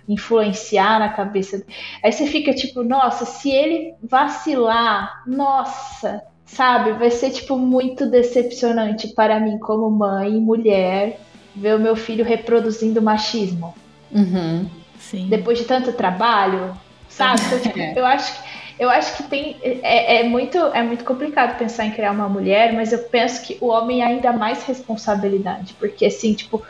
influenciar na cabeça. Aí você fica tipo, nossa, se ele vacilar, nossa, sabe, vai ser tipo muito decepcionante para mim como mãe e mulher ver o meu filho reproduzindo machismo. Uhum, Depois de tanto trabalho, sabe? Então, tipo, eu acho que eu acho que tem é, é, muito é muito complicado pensar em criar uma mulher, mas eu penso que o homem é ainda mais responsabilidade, porque assim, tipo,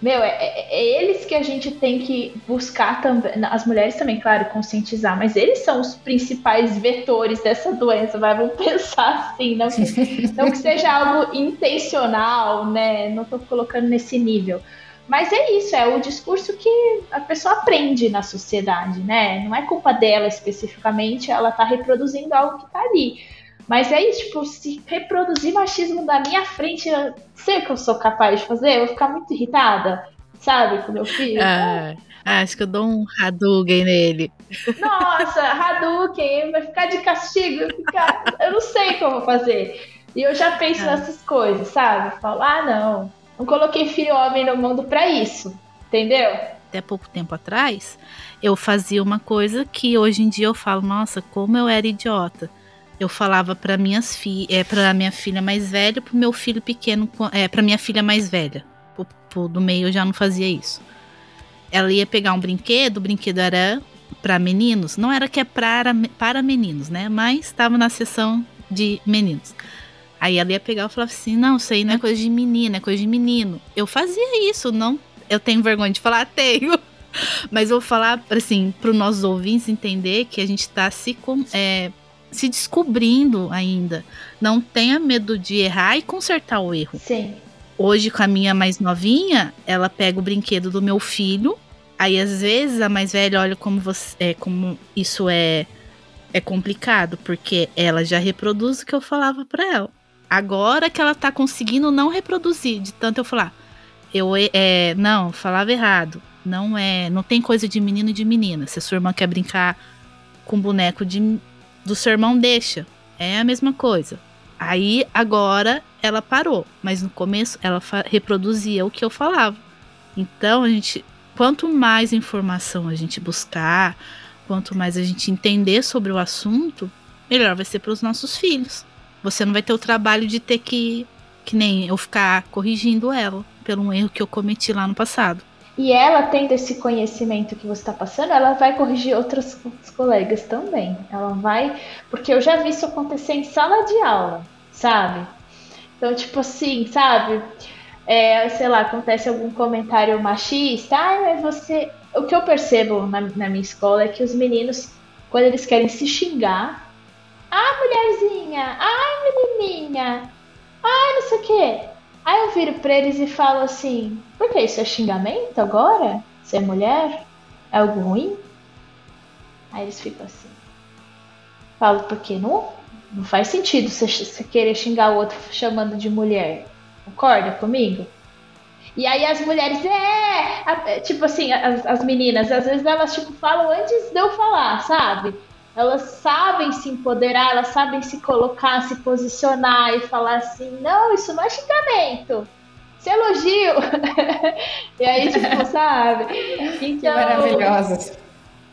meu, é, é, é, eles que a gente tem que buscar também, as mulheres também, claro, conscientizar, mas eles são os principais vetores dessa doença, vai, vamos pensar assim, não que, não que seja algo intencional, né, não tô colocando nesse nível, mas é isso, é o discurso que a pessoa aprende na sociedade, né? Não é culpa dela especificamente, ela tá reproduzindo algo que tá ali. Mas é isso, tipo, se reproduzir machismo da minha frente, eu sei o que eu sou capaz de fazer, eu vou ficar muito irritada, sabe, com meu filho. Ah, acho que eu dou um Hadouken nele. Nossa, Hadouken, vai ficar de castigo, ficar... eu não sei o que eu vou fazer. E eu já penso ah. nessas coisas, sabe? Falo, ah, não, não coloquei filho homem no mundo para isso, entendeu? Até pouco tempo atrás, eu fazia uma coisa que hoje em dia eu falo, nossa, como eu era idiota. Eu falava para minhas filhas, é, para minha filha mais velha, pro meu filho pequeno, é, para minha filha mais velha. Pro, pro, do meio eu já não fazia isso. Ela ia pegar um brinquedo, o brinquedo era para meninos, não era que é para, para meninos, né? Mas estava na seção de meninos. Aí ela ia pegar e falava assim: não, isso aí não é coisa de menina, é coisa de menino. Eu fazia isso, não. Eu tenho vergonha de falar, tenho. Mas eu vou falar, assim, para os nossos ouvintes entender que a gente está se, é, se descobrindo ainda. Não tenha medo de errar e consertar o erro. Sim. Hoje, com a minha mais novinha, ela pega o brinquedo do meu filho. Aí, às vezes, a mais velha olha como, você, é, como isso é, é complicado, porque ela já reproduz o que eu falava para ela. Agora que ela tá conseguindo não reproduzir, de tanto eu falar. Eu é, não, falava errado. Não é, não tem coisa de menino e de menina. Se a sua irmã quer brincar com boneco de, do seu irmão, deixa. É a mesma coisa. Aí agora ela parou, mas no começo ela reproduzia o que eu falava. Então a gente, quanto mais informação a gente buscar, quanto mais a gente entender sobre o assunto, melhor vai ser para os nossos filhos. Você não vai ter o trabalho de ter que, que nem eu ficar corrigindo ela pelo erro que eu cometi lá no passado. E ela, tendo esse conhecimento que você está passando, ela vai corrigir outros colegas também. Ela vai. Porque eu já vi isso acontecer em sala de aula, sabe? Então, tipo assim, sabe? É, sei lá, acontece algum comentário machista. Ah, mas você. O que eu percebo na, na minha escola é que os meninos, quando eles querem se xingar, ah, mulherzinha! Ai, menininha! Ai, não sei o quê. Aí eu viro pra eles e falo assim: por que isso é xingamento agora? Ser mulher? É algo ruim? Aí eles ficam assim. Falo, porque não, não faz sentido você, você querer xingar o outro chamando de mulher. Concorda comigo? E aí as mulheres, é, tipo assim, as, as meninas, às vezes elas tipo falam antes de eu falar, sabe? Elas sabem se empoderar, elas sabem se colocar, se posicionar e falar assim: não, isso não é xingamento. Isso é elogio. e aí, tipo, sabe? Então, que maravilhosas.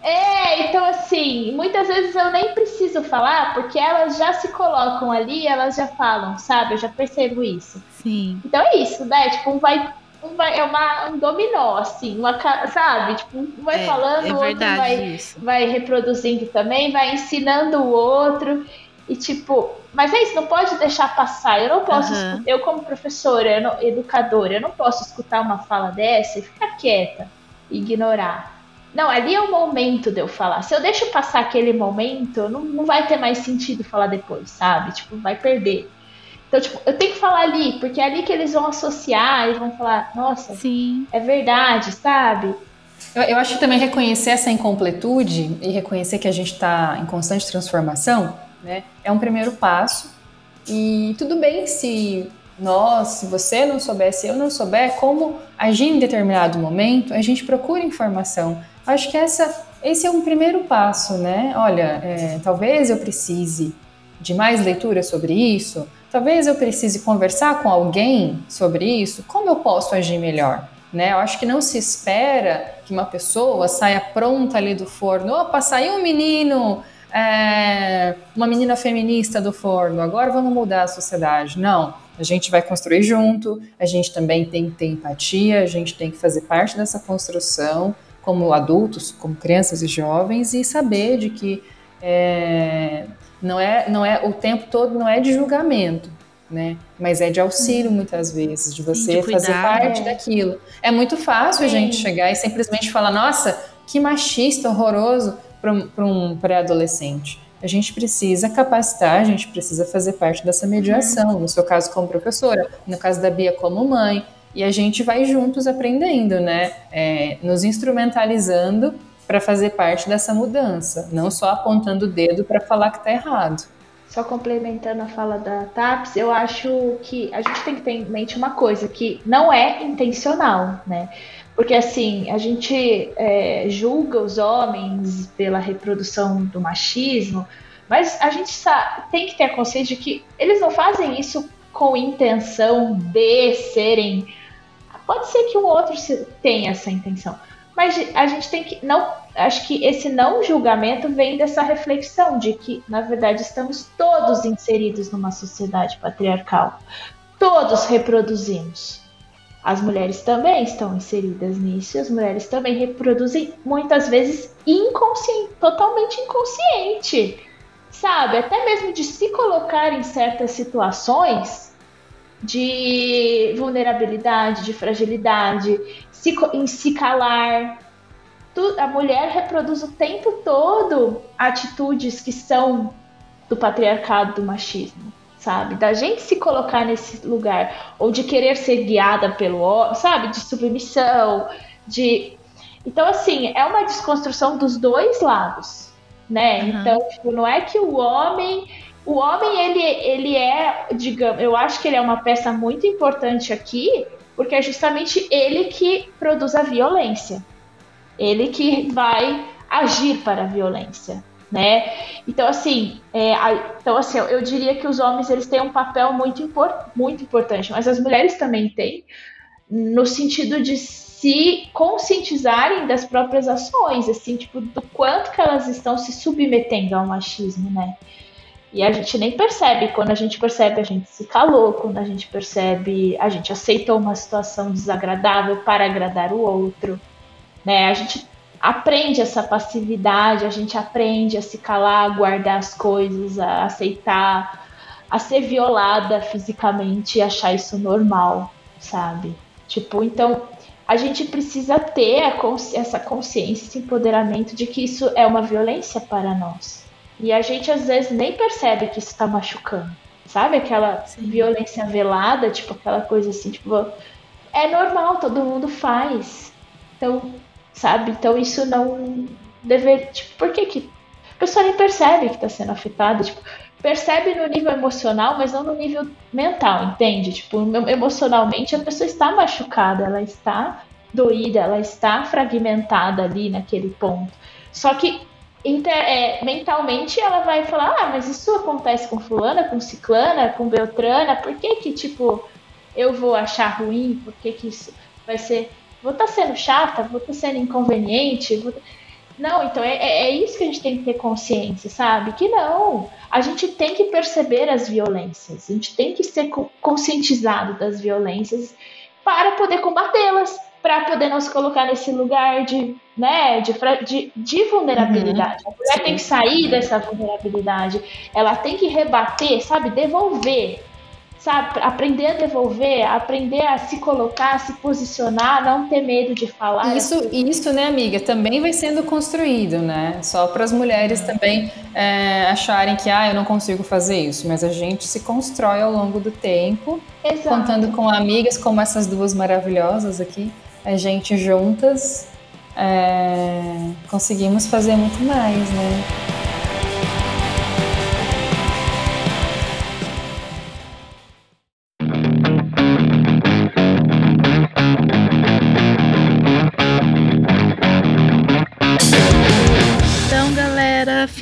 É, então assim, muitas vezes eu nem preciso falar, porque elas já se colocam ali, elas já falam, sabe? Eu já percebo isso. Sim. Então é isso, né? Tipo, um vai. Um vai é uma, um dominó, assim, uma, sabe? Tipo, um vai É, falando, é o outro vai, isso. vai reproduzindo também, vai ensinando o outro. E tipo, mas é isso, não pode deixar passar. Eu não posso, escu- eu como professora, eu não- educadora, eu não posso escutar uma fala dessa e ficar quieta, ignorar. Não, ali é o momento de eu falar. Se eu deixo passar aquele momento, não, não vai ter mais sentido falar depois, sabe? Tipo, vai perder. Então, tipo, eu tenho que falar ali, porque é ali que eles vão associar e vão falar, nossa, Sim. é verdade, sabe? Eu, eu acho que também reconhecer essa incompletude e reconhecer que a gente está em constante transformação, né, é um primeiro passo. E tudo bem se nós, se você não souber, se eu não souber como agir em determinado momento, a gente procura informação. Acho que essa, esse é um primeiro passo, né? Olha, é, talvez eu precise de mais leitura sobre isso, talvez eu precise conversar com alguém sobre isso. Como eu posso agir melhor? Né? Eu acho que não se espera que uma pessoa saia pronta ali do forno. Opa, saiu um menino, é, uma menina feminista do forno, agora vamos mudar a sociedade. Não, a gente vai construir junto, a gente também tem que ter empatia, a gente tem que fazer parte dessa construção como adultos, como crianças e jovens e saber de que é, não é, não é o tempo todo não é de julgamento, né? Mas é de auxílio muitas vezes, de você de fazer parte É. daquilo. É muito fácil a gente chegar e simplesmente falar, nossa, que machista horroroso para um, um pré-adolescente. A gente precisa capacitar, a gente precisa fazer parte dessa mediação. No seu caso, como professora, no caso da Bia, como mãe. E a gente vai juntos aprendendo, né? É, nos instrumentalizando para fazer parte dessa mudança, não só apontando o dedo para falar que está errado. Só complementando a fala da TAPS, eu acho que a gente tem que ter em mente uma coisa, que não é intencional, né? Porque assim, a gente é, julga os homens pela reprodução do machismo, mas a gente sa- tem que ter a consciência de que eles não fazem isso com intenção de serem. Pode ser que um outro tenha essa intenção, mas a gente tem que não. Acho que esse não julgamento vem dessa reflexão de que, na verdade, estamos todos inseridos numa sociedade patriarcal. Todos reproduzimos. As mulheres também estão inseridas nisso, as mulheres também reproduzem muitas vezes inconsciente, totalmente inconsciente. Sabe? Até mesmo de se colocar em certas situações de vulnerabilidade, de fragilidade, se, em se calar. Tu- a mulher reproduz o tempo todo atitudes que são do patriarcado, do machismo, sabe? Da gente se colocar nesse lugar, ou de querer ser guiada pelo homem, sabe? De submissão, de. Então, assim, é uma desconstrução dos dois lados, né? Uhum. Então, tipo, não é que o homem. O homem, ele, ele é, digamos, eu acho que ele é uma peça muito importante aqui, porque é justamente ele que produz a violência. Ele que vai agir para a violência, né? Então, assim, é, a- então, assim eu, eu diria que os homens eles têm um papel muito, impor- muito importante, mas as mulheres também têm, no sentido de se conscientizarem das próprias ações, assim, tipo, do quanto que elas estão se submetendo ao machismo, né? E a gente nem percebe. Quando a gente percebe, a gente se calou. Quando a gente percebe, a gente aceitou uma situação desagradável para agradar o outro. Né? A gente aprende essa passividade, a gente aprende a se calar, a guardar as coisas, a aceitar, a ser violada fisicamente e achar isso normal, sabe? Tipo, então a gente precisa ter consci- essa consciência, esse empoderamento de que isso é uma violência para nós. E a gente às vezes nem percebe que isso está machucando. Sabe aquela Sim. violência velada, tipo aquela coisa assim, tipo, é normal, todo mundo faz. Então, sabe? Então isso não deve, tipo, por que que a pessoa nem percebe que está sendo afetada, tipo, percebe no nível emocional, mas não no nível mental, entende? Tipo, emocionalmente a pessoa está machucada, ela está doída, ela está fragmentada ali naquele ponto. Só que inter- é, mentalmente ela vai falar, ah, mas isso acontece com fulana, com ciclana, com beltrana, por que que, tipo, eu vou achar ruim? Por que que isso vai ser... Vou estar sendo chata? Vou estar sendo inconveniente? Vou... Não, então é, é, é isso que a gente tem que ter consciência, sabe? Que não, a gente tem que perceber as violências, a gente tem que ser conscientizado das violências para poder combatê-las, para poder nos colocar nesse lugar de, né, de, de, de vulnerabilidade. Uhum. A mulher Sim. tem que sair dessa vulnerabilidade, ela tem que rebater, sabe, devolver sabe? Aprender a devolver, aprender a se colocar, a se posicionar, não ter medo de falar. Isso, isso, né, amiga, também vai sendo construído, né? Só para as mulheres também é, acharem que, ah, eu não consigo fazer isso, mas a gente se constrói ao longo do tempo, Exato. contando com amigas como essas duas maravilhosas aqui, a gente juntas é, conseguimos fazer muito mais, né?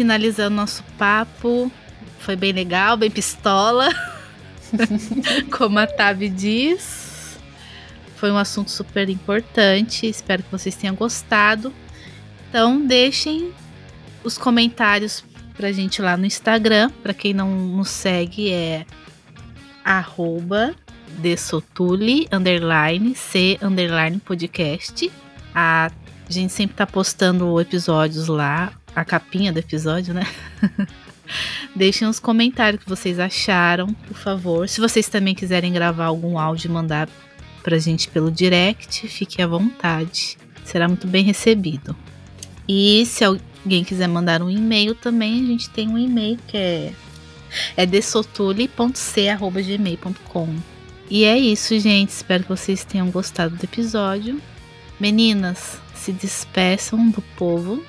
finalizando nosso papo. Foi bem legal, bem pistola. Como a Tavi diz. Foi um assunto super importante. Espero que vocês tenham gostado. Então, deixem os comentários pra gente lá no Instagram. Pra quem não nos segue, é arroba underline, c, underline, podcast. A gente sempre tá postando episódios lá a capinha do episódio, né? Deixem os comentários que vocês acharam, por favor. Se vocês também quiserem gravar algum áudio e mandar pra gente pelo direct, fique à vontade. Será muito bem recebido. E se alguém quiser mandar um e-mail também, a gente tem um e-mail que é é desotule.c@gmail.com. E é isso, gente. Espero que vocês tenham gostado do episódio. Meninas, se despeçam do povo.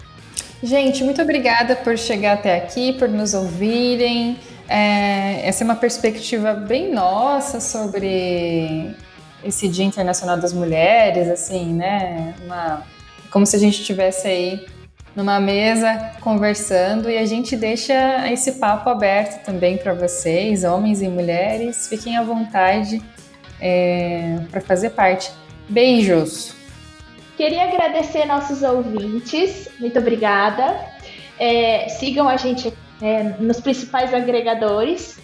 Gente, muito obrigada por chegar até aqui, por nos ouvirem. É, essa é uma perspectiva bem nossa sobre esse Dia Internacional das Mulheres, assim, né? Uma, como se a gente estivesse aí numa mesa conversando e a gente deixa esse papo aberto também para vocês, homens e mulheres. Fiquem à vontade é, para fazer parte. Beijos! Queria agradecer nossos ouvintes, muito obrigada. É, sigam a gente é, nos principais agregadores,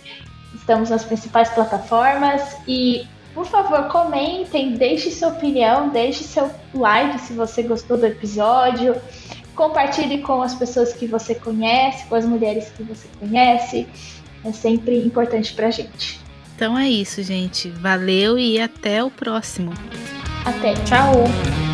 estamos nas principais plataformas e, por favor, comentem, deixe sua opinião, deixe seu like se você gostou do episódio, compartilhe com as pessoas que você conhece, com as mulheres que você conhece, é sempre importante pra gente. Então é isso, gente. Valeu e até o próximo. Até. Tchau.